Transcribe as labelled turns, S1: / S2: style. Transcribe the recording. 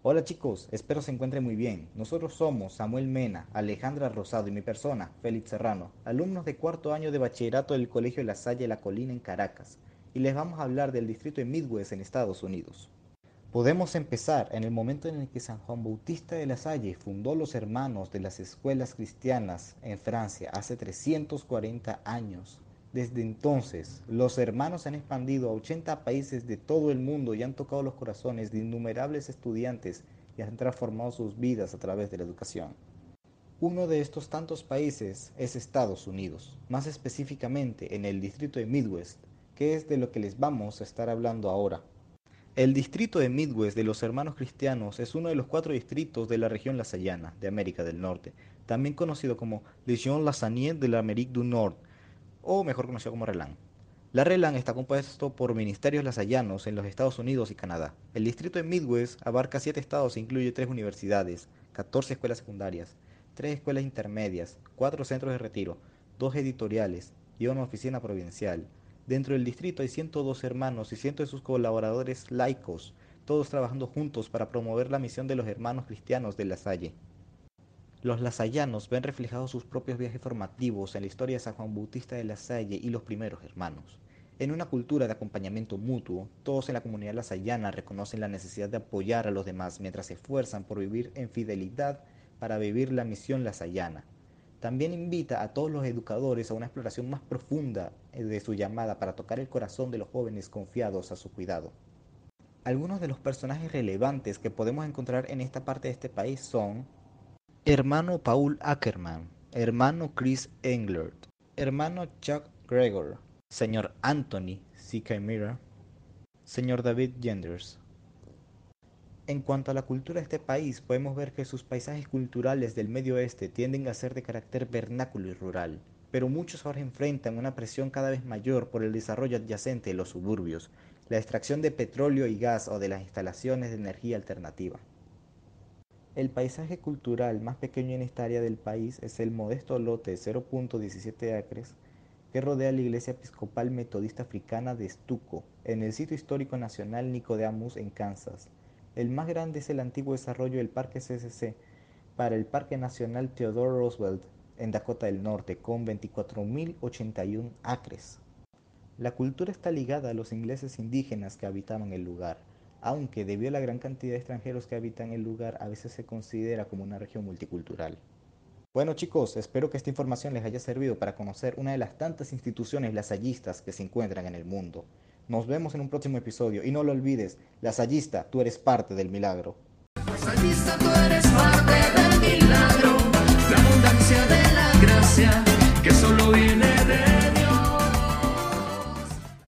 S1: Hola chicos, espero se encuentren muy bien. Nosotros somos Samuel Mena, Alejandra Rosado y mi persona, Félix Serrano, alumnos de cuarto año de bachillerato del Colegio La Salle La Colina en Caracas, y les vamos a hablar del distrito de Midwest en Estados Unidos. Podemos empezar en el momento en el que San Juan Bautista de La Salle fundó los hermanos de las escuelas cristianas en Francia hace 340 años. Desde entonces, los hermanos han expandido a 80 países de todo el mundo y han tocado los corazones de innumerables estudiantes y han transformado sus vidas a través de la educación. Uno de estos tantos países es Estados Unidos, más específicamente en el distrito de Midwest, que es de lo que les vamos a estar hablando ahora. El distrito de Midwest de los Hermanos Cristianos es uno de los cuatro distritos de la región lasayana de América del Norte, también conocido como Legion Lassagne de la o mejor conocido como RELAN. La RELAN está compuesto por ministerios lasallanos en los Estados Unidos y Canadá. El distrito de Midwest abarca siete estados e incluye tres universidades, 14 escuelas secundarias, tres escuelas intermedias, cuatro centros de retiro, dos editoriales y una oficina provincial. Dentro del distrito hay 102 hermanos y cientos de sus colaboradores laicos, todos trabajando juntos para promover la misión de los hermanos cristianos de La Salle. Los lasallanos ven reflejados sus propios viajes formativos en la historia de San Juan Bautista de la Salle y los primeros hermanos. En una cultura de acompañamiento mutuo, todos en la comunidad lasallana reconocen la necesidad de apoyar a los demás mientras se esfuerzan por vivir en fidelidad para vivir la misión lasallana. También invita a todos los educadores a una exploración más profunda de su llamada para tocar el corazón de los jóvenes confiados a su cuidado. Algunos de los personajes relevantes que podemos encontrar en esta parte de este país son Hermano Paul Ackerman, hermano Chris Englert, hermano Chuck Gregor, señor Anthony C. Chimera, señor David Genders. En cuanto a la cultura de este país, podemos ver que sus paisajes culturales del medio oeste tienden a ser de carácter vernáculo y rural, pero muchos ahora enfrentan una presión cada vez mayor por el desarrollo adyacente de los suburbios, la extracción de petróleo y gas o de las instalaciones de energía alternativa. El paisaje cultural más pequeño en esta área del país es el modesto lote de 0.17 acres que rodea la iglesia episcopal metodista africana de Stuco, en el sitio histórico nacional Nicodemus en Kansas. El más grande es el antiguo desarrollo del Parque CCC para el Parque Nacional Theodore Roosevelt en Dakota del Norte, con 24.081 acres. La cultura está ligada a los ingleses indígenas que habitaban el lugar aunque debido a la gran cantidad de extranjeros que habitan el lugar a veces se considera como una región multicultural. Bueno chicos, espero que esta información les haya servido para conocer una de las tantas instituciones lasallistas que se encuentran en el mundo. Nos vemos en un próximo episodio y no lo olvides, lasallista, tú eres parte del milagro. Lasallista, tú eres parte del milagro. La